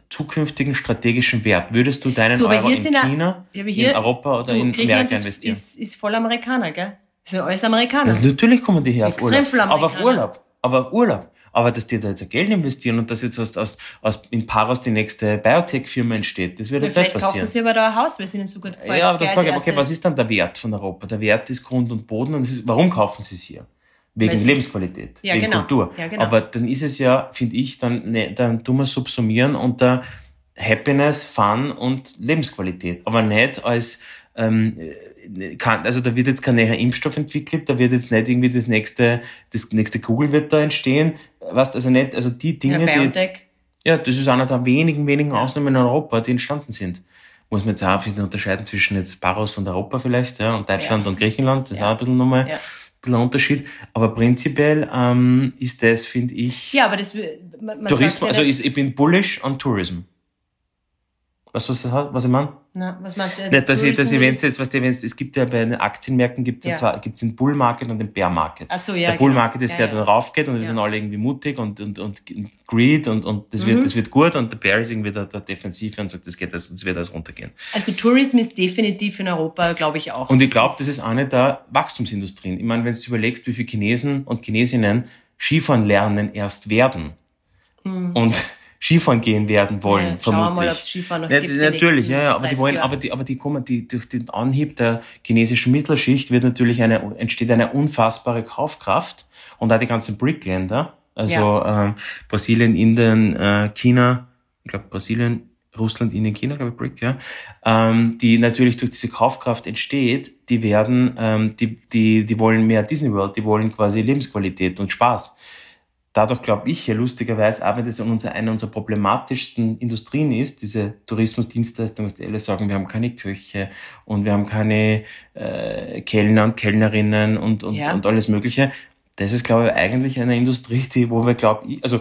zukünftigen strategischen Wert? Würdest du deinen Du, Euro in ja- China, Ja, hier- in Europa oder in Amerika investieren? ist, ist voll Amerikaner, gell? Das sind alles Amerikaner. Also natürlich kommen die her auf Extrem Urlaub. Aber auf. Urlaub. Aber auf Urlaub. Aber dass die da jetzt Geld investieren und dass jetzt aus, aus, aus in Paros die nächste Biotech-Firma entsteht, das wird Ja, nicht vielleicht kaufen passieren. sie aber da ein Haus, weil es ihnen so gut gefällt. Ja, aber das sage ich, okay, was ist dann der Wert von Europa? Der Wert ist Grund und Boden und es ist, warum kaufen sie es hier? Wegen Weil's- Lebensqualität, Ja, wegen genau. Kultur. Ja, genau. Aber dann ist es ja, finde ich, dann, ne, dann tun wir subsumieren unter Happiness, Fun und Lebensqualität. Aber nicht als, ähm, kann, also da wird jetzt kein näher Impfstoff entwickelt, da wird jetzt nicht irgendwie das nächste, das nächste Google wird da entstehen. Weißt, also nicht, also die Dinge, die jetzt, ja, das ist einer der wenigen, wenigen Ausnahmen in Europa, die entstanden sind. Muss man jetzt auch ein bisschen unterscheiden zwischen jetzt Paros und Europa vielleicht, ja, und Deutschland Ja. und Griechenland, das ist Ja. auch ein bisschen nochmal Ja. ein bisschen ein Unterschied. Aber prinzipiell ähm, ist das, finde ich, Ja, aber das, man, man Tourismus, also ich, ich bin bullish on Tourism. Weißt du, was, was ich meine? na, was meinst du? Nicht, dass ich, dass ich, jetzt, was die, wenn's, es gibt ja bei den Aktienmärkten gibt's ja. Zwei, gibt's den Bull Market und den Bear Market. Ach so, ja, der Bull genau. Market ist Ja, der, ja. der raufgeht und wir Ja. sind alle irgendwie mutig und, und, und greed und, und das Mhm. wird, das wird gut und der Bear ist irgendwie der, der Defensive und sagt, das geht, das, das wird alles runtergehen. Also Tourism ist definitiv in Europa, glaube ich, auch. Und ich glaube, das ist eine der Wachstumsindustrien. Ich meine, wenn du überlegst, wie viele Chinesen und Chinesinnen Skifahren lernen erst werden und Skifahren gehen werden wollen, ja, schauen wir vermutlich. mal, ob es Skifahren noch Ja, gibt. natürlich, ja, ja, aber die 30 wollen, aber die, aber die kommen, die, durch den Anhieb der chinesischen Mittelschicht wird natürlich eine, entsteht eine unfassbare Kaufkraft und auch die ganzen BRIC-Länder, also ähm, Brasilien, Indien, äh, China, ich glaube Brasilien, Russland, Indien, China, glaube ich, BRIC, ja, ähm, die natürlich durch diese Kaufkraft entsteht, die werden, ähm, die, die, die wollen mehr Disney World, die wollen quasi Lebensqualität und Spaß dadurch glaube ich ja lustigerweise, auch wenn das unser, eine unserer problematischsten Industrien ist, diese Tourismusdienstleistung, was die alle sagen, wir haben keine Köche und wir haben keine äh, Kellner und Kellnerinnen und, und, Ja. und alles Mögliche. Das ist, glaube ich, eigentlich eine Industrie, die, wo wir, glaube ich, also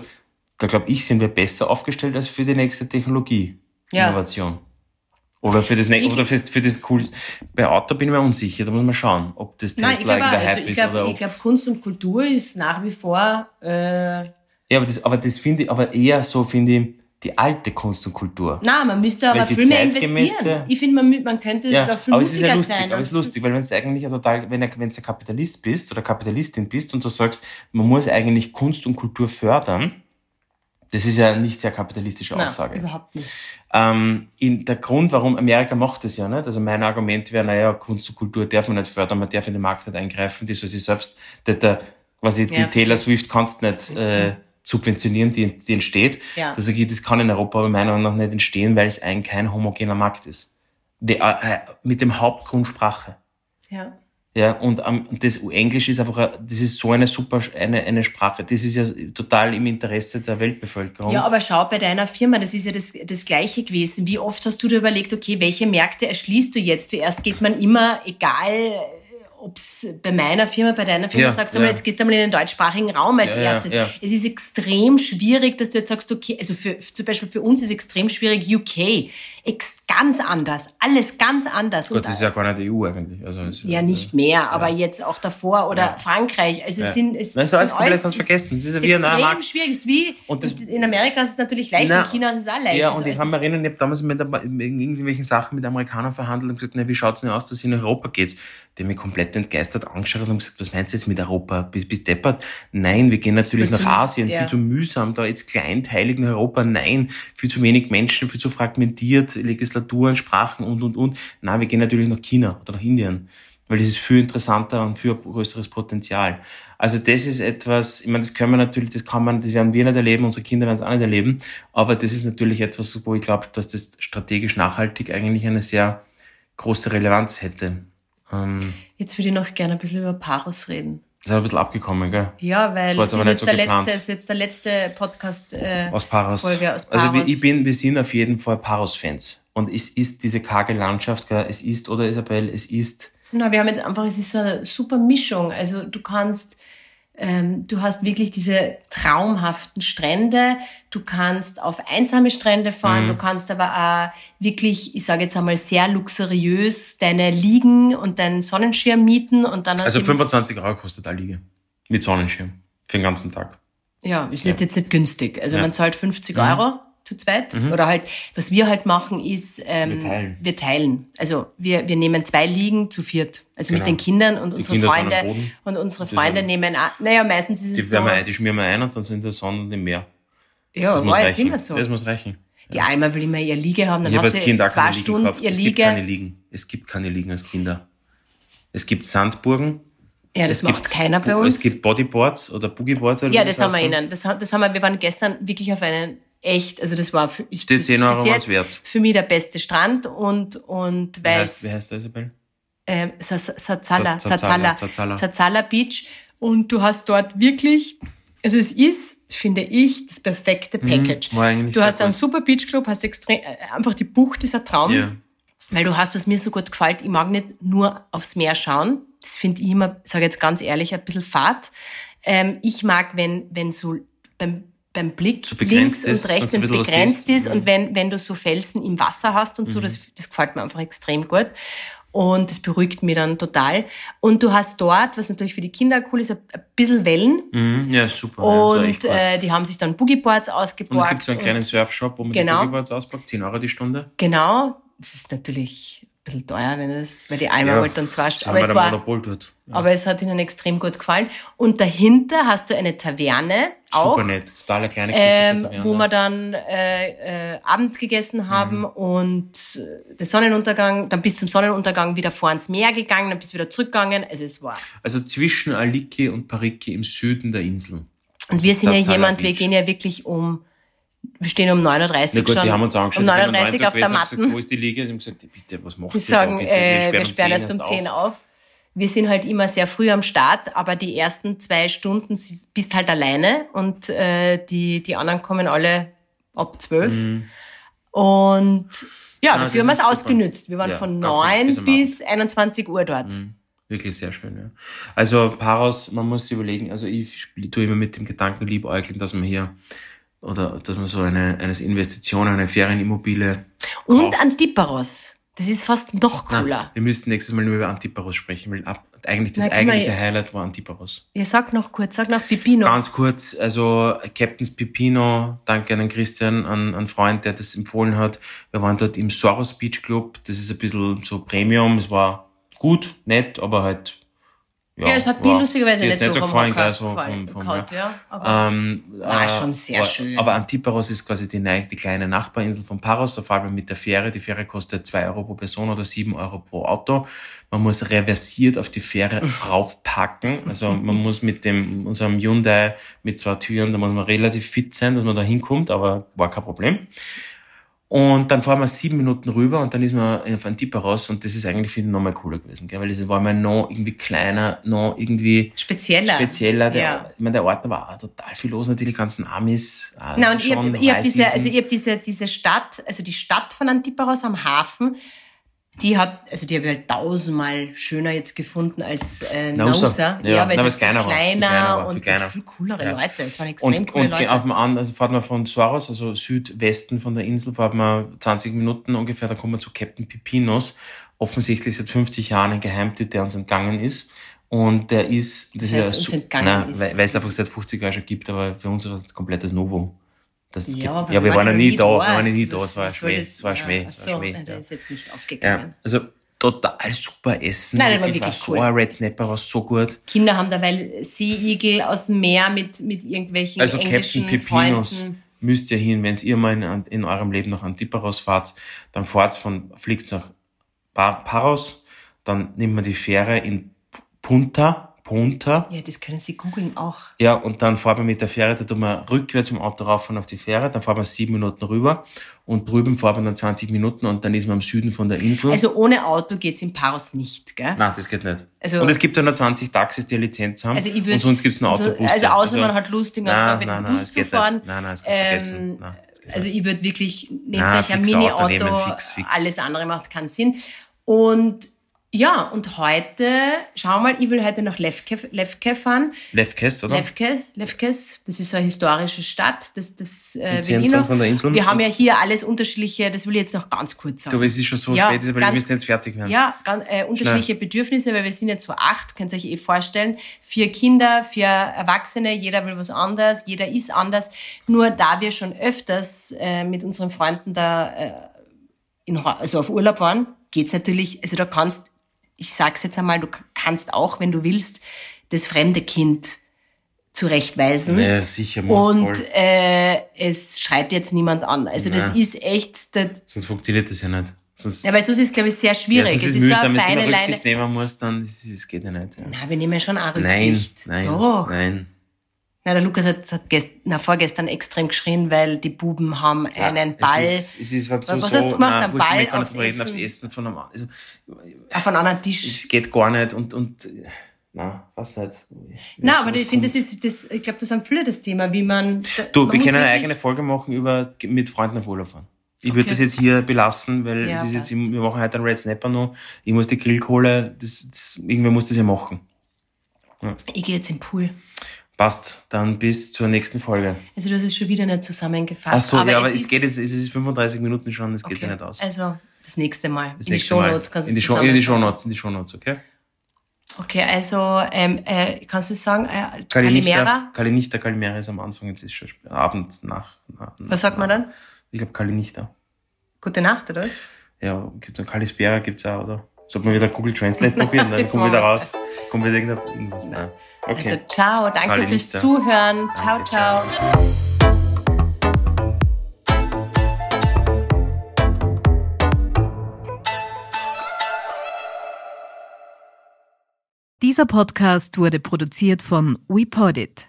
da glaube ich, sind wir besser aufgestellt als für die nächste Technologie, Ja. Oder für das Ich- oder für, für das cooles. Bei Auto bin ich mir unsicher, da muss man schauen, ob das Nein, Tesla glaube, irgendwie der also Hype ich ist oder glaube, ob ich glaube, Kunst und Kultur ist nach wie vor, äh, Ja, aber das, aber das finde ich aber eher so, finde ich, die alte Kunst und Kultur. Na, man müsste aber viel mehr investieren. Ich finde, man, man könnte Ja, da viel aber es ist ja lustig, sein. aber es ist lustig, weil wenn es eigentlich ja total, wenn du wenn du Kapitalist bist oder Kapitalistin bist und du sagst, man muss eigentlich Kunst und Kultur fördern, das ist ja nicht sehr kapitalistische Nein, Aussage. überhaupt nicht. Ähm, in, der Grund, warum Amerika macht das ja nicht, also mein Argument wäre, naja, Kunst und Kultur darf man nicht fördern, man darf in den Markt nicht eingreifen, die soll sich selbst, der, der, quasi die Ja, Taylor Swift kannst nicht äh, subventionieren, die, die entsteht. Ja. Das, das kann in Europa aber meiner Meinung nach nicht entstehen, weil es ein kein homogener Markt ist. Die, äh, äh, mit dem Hauptgrund Sprache. Ja. Ja, und ähm, das Englisch ist einfach, ein- das ist so eine super, eine, eine Sprache. Das ist ja total im Interesse der Weltbevölkerung. Ja, aber schau bei deiner Firma, das ist ja das, das Gleiche gewesen. Wie oft hast du dir überlegt, okay, welche Märkte erschließt du jetzt? Zuerst geht man immer, egal ob es bei meiner Firma, bei deiner Firma Ja, sagst, du mal, ja. jetzt gehst du mal in den deutschsprachigen Raum als Ja, erstes. Es ist extrem schwierig, dass du jetzt sagst, okay, also für, zum Beispiel für uns ist extrem schwierig UK. Ex, ganz anders. Alles ganz anders. Gott, das ist ja gar nicht EU eigentlich. Also, es ist ja, nicht mehr, aber jetzt auch davor oder Frankreich. Also es sind, es Nein, ist sind alles alles- vergessen. Das ist es ein extrem schwierig. Es ist wie, das- in Amerika ist es natürlich leicht, Na, in China ist es auch leicht. Ja, Also und ich es kann ist- mich erinnern, ich habe damals mit irgendwelchen Sachen mit Amerikanern verhandelt und gesagt, na, wie schaut's denn aus, dass in Europa geht? Die haben mich komplett entgeistert angeschaut und haben gesagt, was meinst du jetzt mit Europa? Bist, bist deppert? Nein, wir gehen natürlich Viel nach Asien, ja. viel zu mühsam, da jetzt kleinteilig nach Europa, nein, viel zu wenig Menschen, viel zu fragmentiert, Legislaturen, Sprachen und, und, und. Nein, wir gehen natürlich nach China oder nach Indien, weil das ist viel interessanter und viel größeres Potenzial. Also das ist etwas, ich meine, das können wir natürlich, das kann man, das werden wir nicht erleben, unsere Kinder werden es auch nicht erleben, aber das ist natürlich etwas, wo ich glaube, dass das strategisch nachhaltig eigentlich eine sehr große Relevanz hätte. Ähm, Jetzt würde ich noch gerne ein bisschen über Paros reden. das ist ein bisschen abgekommen, gell? Ja, weil Das ist jetzt, nicht der so letzte, ist jetzt der letzte Podcast. Äh, Aus Paros. Folge aus Also wir, Paros. ich bin, wir sind auf jeden Fall Paros-Fans. Und es ist diese karge Landschaft, gell? es ist, oder Isabel, es ist, na, wir haben jetzt einfach, es ist so eine super Mischung. Also du kannst, ähm, du hast wirklich diese traumhaften Strände. Du kannst auf einsame Strände fahren. Mhm. Du kannst aber auch wirklich, ich sage jetzt einmal sehr luxuriös deine Liegen und deinen Sonnenschirm mieten und dann also du 25 Euro kostet eine Liege. Mit Sonnenschirm. Für den ganzen Tag. Ja, ist nicht, jetzt nicht günstig. Also Ja. man zahlt 50 Mhm. Euro zu zweit. Oder halt, was wir halt machen, ist, ähm, Wir teilen. wir teilen. Also wir, wir nehmen zwei Liegen zu viert. Also mit Genau. den Kindern und unsere Kinder Freunde. Und unsere Die Freunde nehmen, auch, naja, meistens ist Die, es so. ein, die schmieren wir ein und dann sind in der Sonne und im Meer. Ja, Das muss war jetzt reichen. immer so. Das muss reichen. Die Alma will immer ihr Liege haben, dann ich habe hat als sie Kind auch zwei Stunden gehabt. ihr Es gibt keine Liege. Liegen. Es gibt keine Liegen als Kinder. Es gibt Sandburgen. Ja, das es macht gibt, keiner bei uns. Es gibt Bodyboards oder Boogieboards. Oder ja, das haben wir ihnen. Das, das haben wir, wir waren gestern wirklich auf einen echt, also das war für, Die bis, 10 Euro bis jetzt für mich der beste Strand und, und Wie weil heißt, wie heißt der Isabel? ähm, Sa- Sa- Sazala, Zazala, Zazala, Zazala. Zazala Beach. Und du hast dort wirklich, also es ist, finde ich, das perfekte Package. Mhm, war eigentlich du hast einen super Beachclub, hast extrem, äh, einfach die Bucht ist ein Traum. Ja. Weil du hast, was mir so gut gefällt, ich mag nicht nur aufs Meer schauen. Das finde ich immer, sage jetzt ganz ehrlich, ein bisschen fad. Ähm, ich mag, wenn, wenn so beim, beim Blick links ist und rechts, und wenn so es begrenzt ist Mhm. und wenn, wenn du so Felsen im Wasser hast und so, das, das gefällt mir einfach extrem gut. Und das beruhigt mich dann total. Und du hast dort, was natürlich für die Kinder cool ist, ein bisschen Wellen. Mhm, ja, super. ja, Und gut. äh, die haben sich dann Boogieboards Und es ausgeborgt. gibt so einen kleinen Surfshop, wo man Genau. die Boogieboards auspackt, 10 Euro die Stunde. Genau, das ist natürlich bisschen teuer, wenn das, weil die einmal Ja, wollte dann zwei Stunden. Aber es war, Monopol dort. Ja. aber es hat ihnen extrem gut gefallen. Und dahinter hast du eine Taverne, auch, Super nett. Total eine kleine ähm, Taverne. wo wir dann äh, äh, Abend gegessen Mhm. haben und äh, der Sonnenuntergang, dann bis zum Sonnenuntergang wieder vor ans Meer gegangen, dann bist du wieder zurückgegangen. Also es war. Also zwischen Aliki und Pariki im Süden der Insel. Und wir sind ja jemand, wir gehen ja wirklich um, wir stehen um 9.30 Uhr Na gut, schon. die haben uns angeschaut. um ich bin um 9.30 Uhr neun auf der. Gesagt, wo ist die Liege? Sie haben gesagt, bitte, was macht Die ihr sagen, da? Bitte, äh, wir sperren erst um 10 10 auf. Wir sind halt immer sehr früh am Start, aber die ersten zwei Stunden bist halt alleine und äh, die, die anderen kommen alle ab 12. Und ja, Ah, dafür haben Mhm. wir es ausgenützt. Wir waren Ja, von ganz 9 bis bis 21 Uhr dort. Mhm. Wirklich sehr schön, ja. Also Paros, man muss sich überlegen, also ich tue immer mit dem Gedanken liebäugeln, dass man hier oder dass man so eine, eine Investition, eine Ferienimmobilie Und kauft. Antiparos. Das ist fast noch cooler. Na, wir müssten nächstes Mal nur über Antiparos sprechen, weil ab, eigentlich das wir- eigentliche Highlight war Antiparos. Ja, sag noch kurz, sag noch Pipino. Ganz kurz, also Captain's Pipino, danke an den Christian, an einen Freund, der das empfohlen hat. Wir waren dort im Soros Beach Club, das ist ein bisschen so Premium, es war gut, nett, aber halt Ja, es hat war- lustigerweise nicht ist so gefallen, gell, so vom, vom, gehaut, ja. ja, aber Ähm, war äh, schon sehr war- schön. Aber Antiparos ist quasi die, die kleine Nachbarinsel von Paros. Da fahren wir mit der Fähre. Die Fähre kostet 2 Euro pro Person oder 7 Euro pro Auto. Man muss reversiert auf die Fähre raufpacken. Also man muss mit dem unserem Hyundai mit zwei Türen, da muss man relativ fit sein, dass man da hinkommt, aber war kein Problem. Und dann fahren wir sieben Minuten rüber und dann ist man auf Antiparos und das ist eigentlich finde ich nochmal cooler gewesen, gell? weil das war mal noch irgendwie kleiner, noch irgendwie spezieller. spezieller. Der, Ja. Ich meine, der Ort war auch total viel los, natürlich die ganzen Amis. äh, Na, und ihr habt, ihr habt diese, also ihr habt diese, diese Stadt, also die Stadt von Antiparos am Hafen, die hat, also die habe ich halt tausendmal schöner jetzt gefunden als äh, Nausa. Nausa. Ja, weil na, es weil halt es kleiner viel war, kleiner, kleiner war, und kleiner. viel coolere Ja. Leute. Es waren extrem und, coole und Leute. auf dem an, also fahrt man von Soros, also Südwesten von der Insel, fahrt man 20 Minuten ungefähr, da kommt man zu Captain Pipinos. Offensichtlich seit 50 Jahren ein Geheimtipp, der uns entgangen ist. Und der ist, das, Das heißt, ist ja uns entgangen nein, ist, weil, das weil es einfach seit 50 Jahren schon gibt, aber für uns es ein komplettes Novum. Das ja, gibt, ja, wir waren ja nie da, wir waren ja nie da, es war Schmäh, es war ja, Schmäh, ach es so, war Schmäh. ja, der ja. ist jetzt nicht Ja, aufgegangen. also total super Essen. Nein, der war wirklich, wirklich so cool. ein Red Snapper war so gut. Kinder haben derweil Seeigel aus dem Meer mit, mit irgendwelchen Also Captain Pepinos Freunden. müsst ihr hin, wenn ihr mal in, in eurem Leben nach Antiparos fahrt, dann fahrt von, fliegt nach Pa- Paros, dann nimmt man die Fähre in Punta, Punta, Ja, das können Sie googeln auch. ja, und dann fahrt man mit der Fähre, da tut man rückwärts im Auto rauf und auf die Fähre, dann fahrt man sieben Minuten rüber und drüben fahrt man dann 20 Minuten und dann ist man am Süden von der Insel. Also ohne Auto geht's in Paros nicht, gell? Nein, das geht nicht. Also- und es gibt ja nur 20 Taxis, die eine Lizenz haben. Also ich würd, und sonst gibt's nur also, Autobusse. also außer man hat Lust, den ganzen Tag mit dem Bus es zu geht fahren. Nicht. Nein, nein, das kannst Ähm, vergessen. Nein, das geht Also ich würde wirklich, nehmt euch ein Mini-Auto, alles andere macht keinen Sinn. Und ja, und heute, schau mal, ich will heute nach Levke, Levke fahren. Lefkes, oder? Levke, Levkes, das ist so eine historische Stadt, das, das äh, will ich noch. von der Insel. Wir haben ja hier alles unterschiedliche, das will ich jetzt noch ganz kurz sagen. Du, aber es ist schon so Ja, spät, aber wir ganz- müssen jetzt fertig werden. Ja, ganz, äh, unterschiedliche Bedürfnisse, weil wir sind jetzt so acht, könnt ihr euch eh vorstellen. Vier Kinder, vier Erwachsene, jeder will was anderes, jeder ist anders. Nur da wir schon öfters äh, mit unseren Freunden da äh, in, also auf Urlaub waren, geht's natürlich, also da kannst, ich sag's jetzt einmal, du kannst auch, wenn du willst, das fremde Kind zurechtweisen. Ja, sicher, muss Und äh, es schreit jetzt niemand an. Also das Ja. ist echt, der, Sonst funktioniert das ja nicht. Sonst, ja, weil sonst ist es, glaube ich, sehr schwierig. sonst es ist ist so mühsam, eine wenn du feine Leine. Rücksicht nehmen musst, dann ist es geht ja nicht. Ja. Na, wir nehmen ja schon auch Nein, Rücksicht. nein, Doch. nein. Na, der Lukas hat, hat gest, na, vorgestern extrem geschrien, weil die Buben haben einen Ball Es ist, es ist halt so, Was hast du gemacht? nein, Einen Ball aufs reden, aufs Essen? Essen von einem, also, auf einen anderen Tisch. es geht gar nicht und, und, na, was nicht. Na, aber ich finde, das ist, das, ich glaube, das haben viele das Thema, wie man. da- Du, man wir können eine eigene Folge machen über mit Freunden auf Urlaub fahren. Ich würde Okay. das jetzt hier belassen, weil Ja, es ist jetzt, wir machen heute einen Red Snapper noch. Ich muss die Grillkohle, das, das, irgendwer muss das ja machen. Ich gehe jetzt im Pool. Passt, dann bis zur nächsten Folge. Also, das ist schon wieder nicht zusammengefasst. Ach so, ja, aber es, ist- geht jetzt, es ist 35 Minuten schon, das geht okay. ja nicht aus. Also, das nächste Mal. Das in die nächste Mal. Shownotes kannst du in die, es Show, in die. Shownotes, in die Shownotes, okay? Okay, also, ähm, äh, kannst du sagen, äh, Kalimera? Kalinista, Kalimera ist am Anfang, jetzt ist schon spät, Abend nach. nach Was sagt man dann? Ich glaube Kalinista. Gute Nacht, oder was? Ja, gibt's auch Kalispera, gibt's auch, oder? Sollte man wieder Google Translate probieren, dann kommt wieder raus. Kommt wieder irgendwas. irgendwas. Nein. Okay. Also, ciao, danke Kali fürs Lichter. Zuhören. Ciao, Danke, ciao. ciao. Dieser Podcast wurde produziert von WePodit.